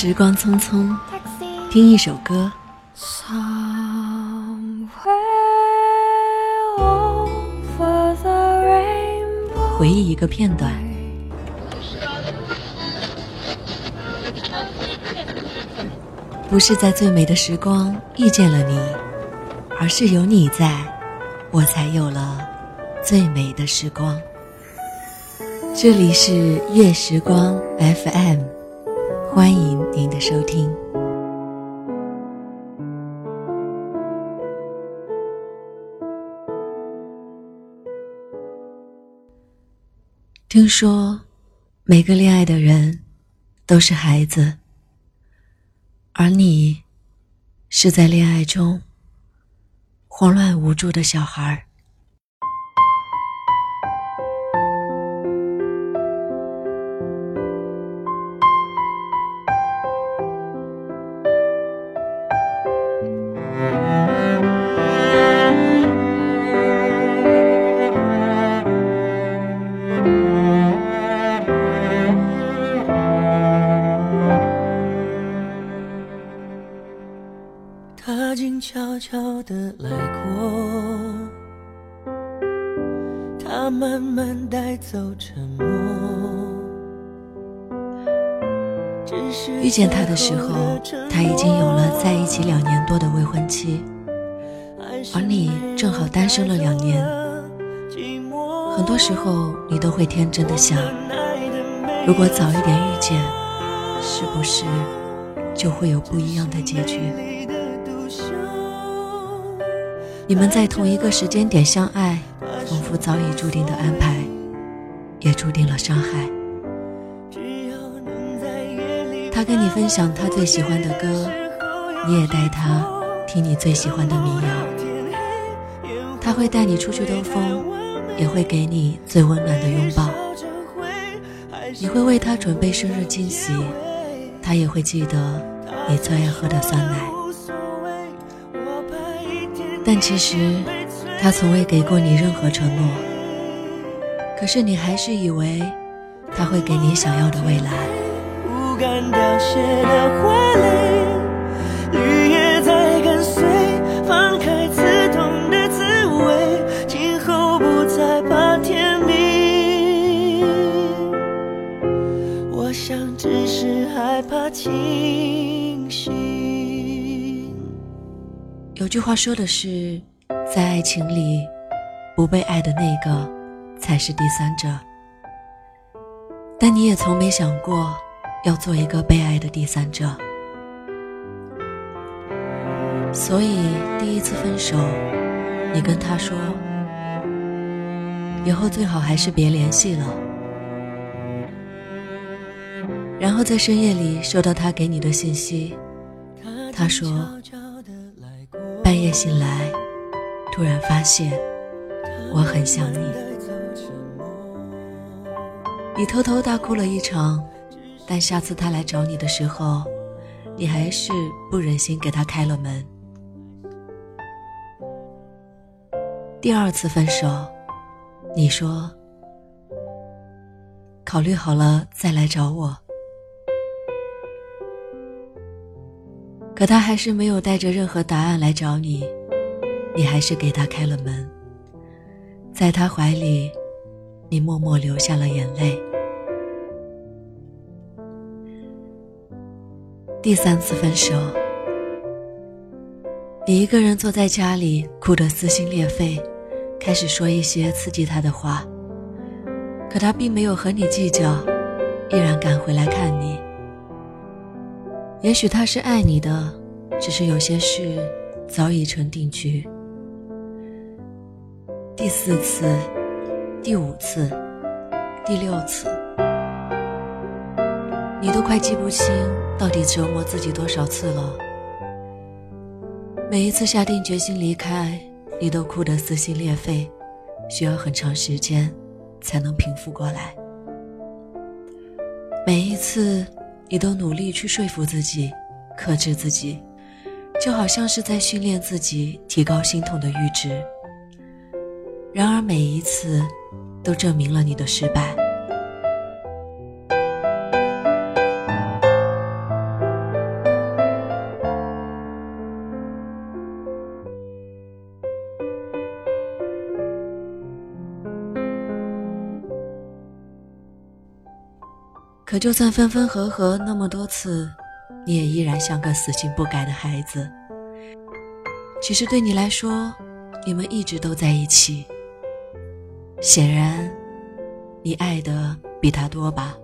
时光匆匆，听一首歌.回忆一个片段。不是在最美的时光遇见了你，而是有你在，我才有了最美的时光。这里是月时光 FM，欢迎您的收听。听说，每个恋爱的人都是孩子，而你是在恋爱中慌乱无助的小孩儿。悄悄地来过，他慢慢带走沉默。遇见他的时候，他已经有了在一起两年多的未婚妻，而你正好单身了两年。很多时候，你都会天真的想，如果早一点遇见，是不是就会有不一样的结局？你们在同一个时间点相爱，仿佛早已注定的安排，也注定了伤害。他跟你分享他最喜欢的歌，你也带他听你最喜欢的民谣。他会带你出去兜风，也会给你最温暖的拥抱。你会为他准备生日惊喜，他也会记得你最爱喝的酸奶。但其实，他从未给过你任何承诺。可是你还是以为，他会给你想要的未来。不敢凋谢的花蕾，绿叶在跟随，放开刺痛的滋味，今后不再怕天明。我想只是害怕清有句话说的是，在爱情里，不被爱的那个才是第三者。但你也从没想过要做一个被爱的第三者。所以第一次分手，你跟他说，以后最好还是别联系了。然后在深夜里收到他给你的信息，他说。半夜醒来，突然发现我很想你。你偷偷大哭了一场，但下次他来找你的时候，你还是不忍心给他开了门。第二次分手，你说考虑好了再来找我。可他还是没有带着任何答案来找你，你还是给他开了门，在他怀里，你默默流下了眼泪。第三次分手，你一个人坐在家里，哭得撕心裂肺，开始说一些刺激他的话，可他并没有和你计较，依然赶回来看你。也许他是爱你的，只是有些事早已成定局。第四次、第五次、第六次，你都快记不清到底折磨自己多少次了。每一次下定决心离开，你都哭得撕心裂肺，需要很长时间才能平复过来。每一次。你都努力去说服自己，克制自己，就好像是在训练自己提高心痛的阈值。然而每一次，都证明了你的失败。就算分分合合那么多次，你也依然像个死性不改的孩子。其实对你来说，你们一直都在一起。显然，你爱的比他多吧？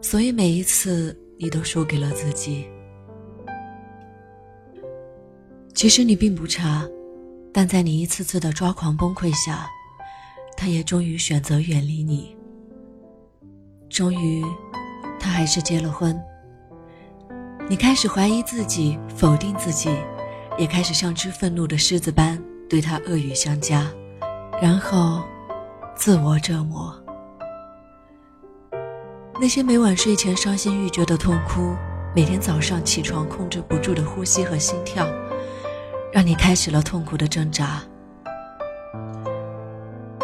所以每一次你都输给了自己。其实你并不差，但在你一次次的抓狂崩溃下，他也终于选择远离你。终于，他还是结了婚。你开始怀疑自己，否定自己，也开始像只愤怒的狮子般对他恶语相加，然后自我折磨。那些每晚睡前伤心欲绝的痛哭，每天早上起床控制不住的呼吸和心跳，让你开始了痛苦的挣扎。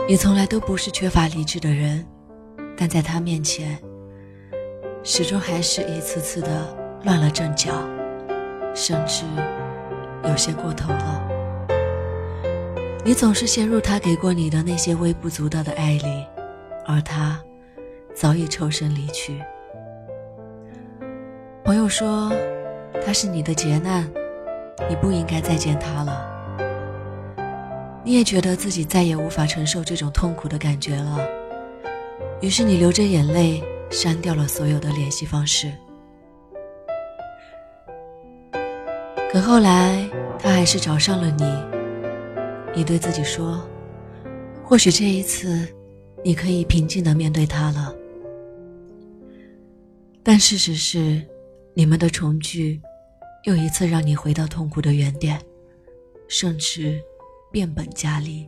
你从来都不是缺乏理智的人。但在他面前，始终还是一次次的乱了阵脚，甚至有些过头了。你总是陷入他给过你的那些微不足道的爱里，而他早已抽身离去。朋友说他是你的劫难，你不应该再见他了。你也觉得自己再也无法承受这种痛苦的感觉了。于是你流着眼泪删掉了所有的联系方式，可后来他还是找上了你。你对自己说，或许这一次你可以平静的面对他了。但事实是，你们的重聚又一次让你回到痛苦的原点，甚至变本加厉。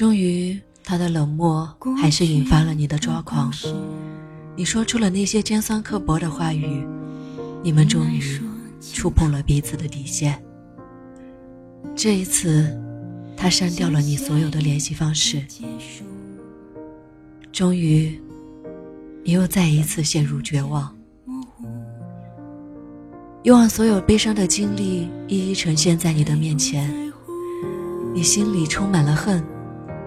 终于，他的冷漠还是引发了你的抓狂。你说出了那些尖酸刻薄的话语，你们终于触碰了彼此的底线。这一次，他删掉了你所有的联系方式。终于，你又再一次陷入绝望。又往所有悲伤的经历一一呈现在你的面前，你心里充满了恨。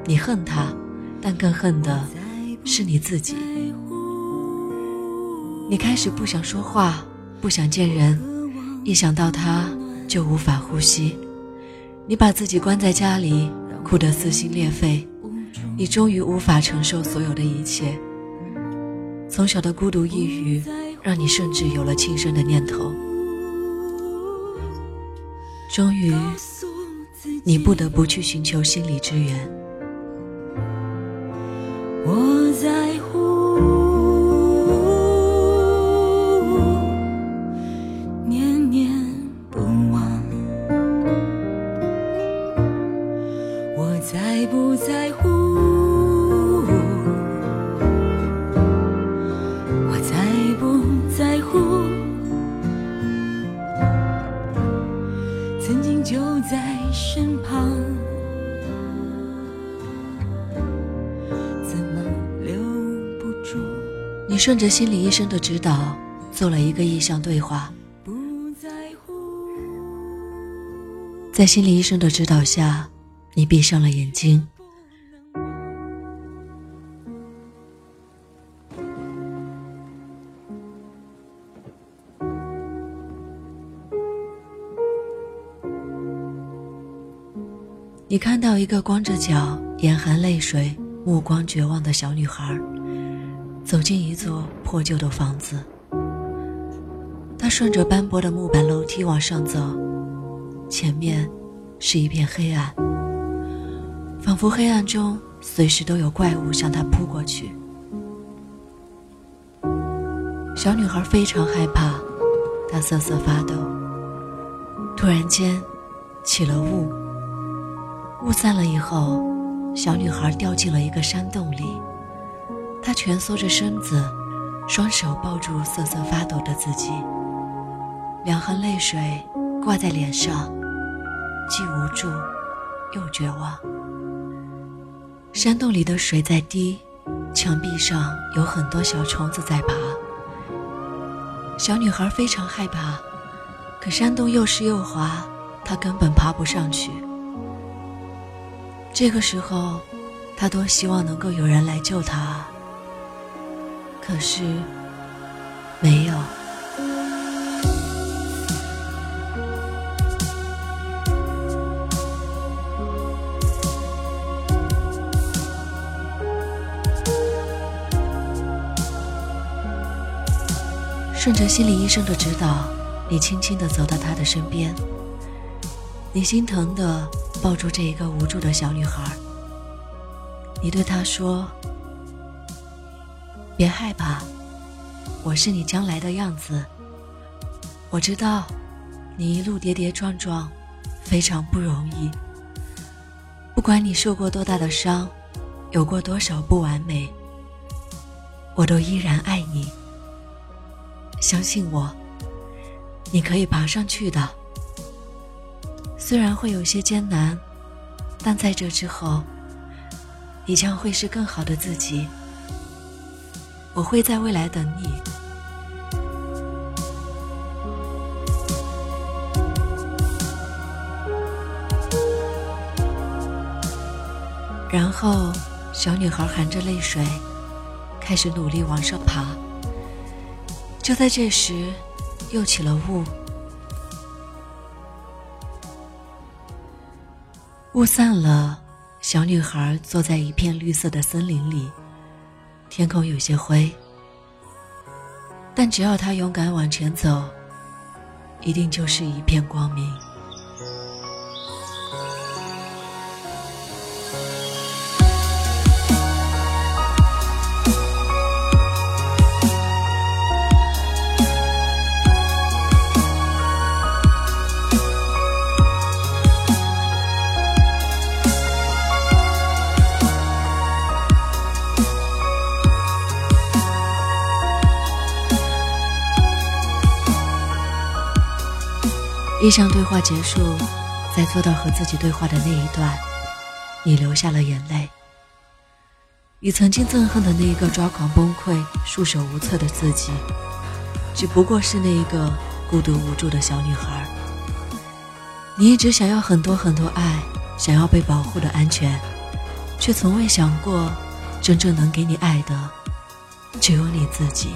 你恨他，但更恨的是你自己。你开始不想说话，不想见人，一想到他就无法呼吸。你把自己关在家里，哭得撕心裂肺。你终于无法承受所有的一切。从小的孤独抑郁，让你甚至有了轻生的念头。终于，你不得不去寻求心理支援。不在乎？我在不在乎？曾经就在身旁。你顺着心理医生的指导做了一个意向对话，在心理医生的指导下，你闭上了眼睛。你看到一个光着脚、眼含泪水、目光绝望的小女孩。走进一座破旧的房子，她顺着斑驳的木板楼梯往上走，前面是一片黑暗，仿佛黑暗中随时都有怪物向她扑过去。小女孩非常害怕，她瑟瑟发抖。突然间，起了雾，雾散了以后，小女孩掉进了一个山洞里。她蜷缩着身子，双手抱住瑟瑟发抖的自己，两行泪水挂在脸上，既无助又绝望。山洞里的水在滴，墙壁上有很多小虫子在爬。小女孩非常害怕，可山洞又湿又滑，她根本爬不上去。这个时候，他多希望能够有人来救他啊，可是没有。顺着心理医生的指导，你轻轻地走到他的身边。你心疼地抱住这一个无助的小女孩。你对她说：“别害怕，我是你将来的样子。我知道，你一路跌跌撞撞，非常不容易。不管你受过多大的伤，有过多少不完美，我都依然爱你。”相信我，你可以爬上去的。虽然会有些艰难，但在这之后，你将会是更好的自己。我会在未来等你。然后，小女孩含着泪水，开始努力往上爬。就在这时，又起了雾。雾散了，小女孩坐在一片绿色的森林里，天空有些灰，但只要她勇敢往前走，一定就是一片光明。一场对话结束，在做到和自己对话的那一段，你流下了眼泪。你曾经憎恨的那一个抓狂崩溃、束手无策的自己，只不过是那一个孤独无助的小女孩。你一直想要很多很多爱，想要被保护的安全，却从未想过，真正能给你爱的，只有你自己。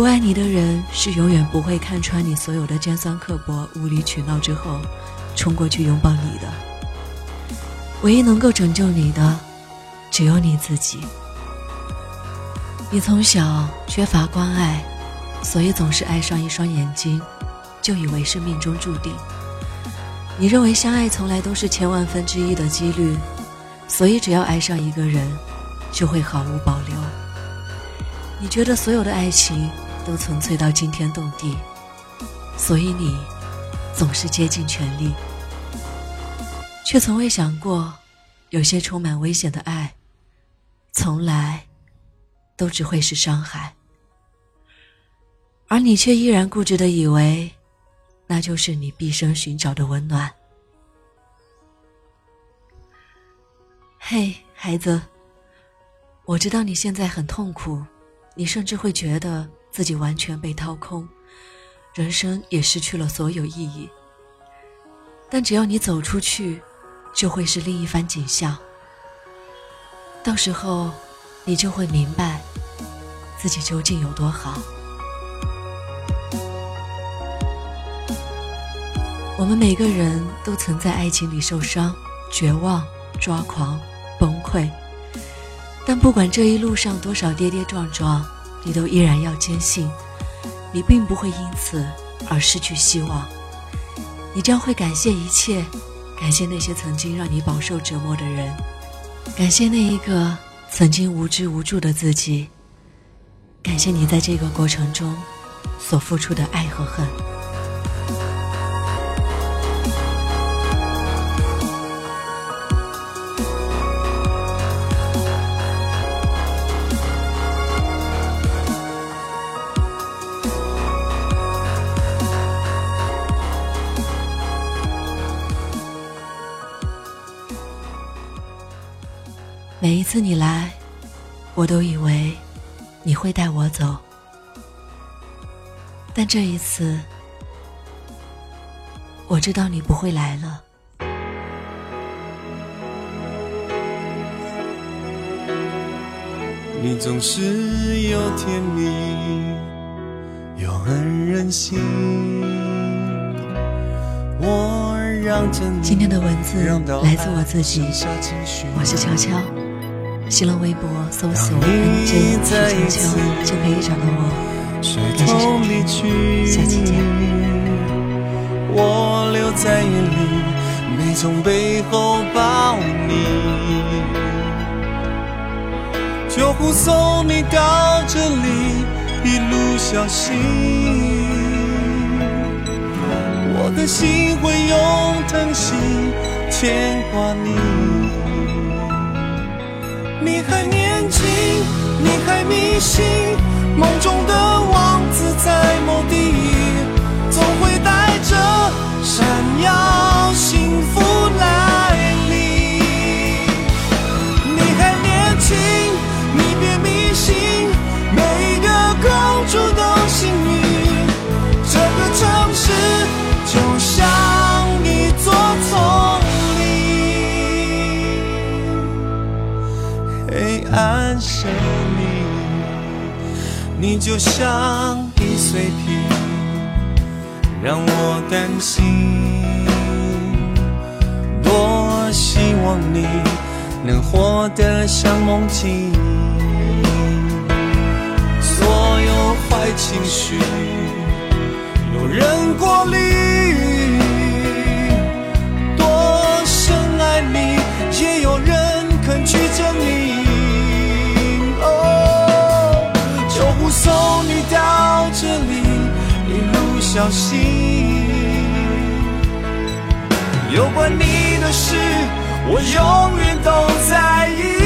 不爱你的人是永远不会看穿你所有的尖酸刻薄、无理取闹之后，冲过去拥抱你的。唯一能够拯救你的，只有你自己。你从小缺乏关爱，所以总是爱上一双眼睛，就以为是命中注定。你认为相爱从来都是千万分之一的几率，所以只要爱上一个人，就会毫无保留。你觉得所有的爱情都纯粹到惊天动地，所以你总是竭尽全力，却从未想过，有些充满危险的爱，从来都只会是伤害。而你却依然固执的以为，那就是你毕生寻找的温暖。嘿，孩子，我知道你现在很痛苦。你甚至会觉得自己完全被掏空，人生也失去了所有意义。但只要你走出去，就会是另一番景象。到时候，你就会明白自己究竟有多好。我们每个人都曾在爱情里受伤、绝望、抓狂、崩溃。但不管这一路上多少跌跌撞撞，你都依然要坚信，你并不会因此而失去希望。你将会感谢一切，感谢那些曾经让你饱受折磨的人，感谢那一个曾经无知无助的自己，感谢你在这个过程中所付出的爱和恨。次你来，我都以为你会带我走，但这一次，我知道你不会来了。你总是有甜蜜，又很任性。我让着你，今天的文字来自我自己，我是悄悄。新浪微博搜索“人间徐悄悄”就可以找到我。感谢收听，下期见。我留在眼里，没从背后抱你。就护送你到这里，一路小心。我的心会用疼惜牵挂你。你还年轻，你还迷信，梦中的王子在某地，总会带着闪耀。你就像易碎品，让我担心。多希望你能活得像梦境。所有坏情绪有人过滤，小心。有关你的事，我永远都在意。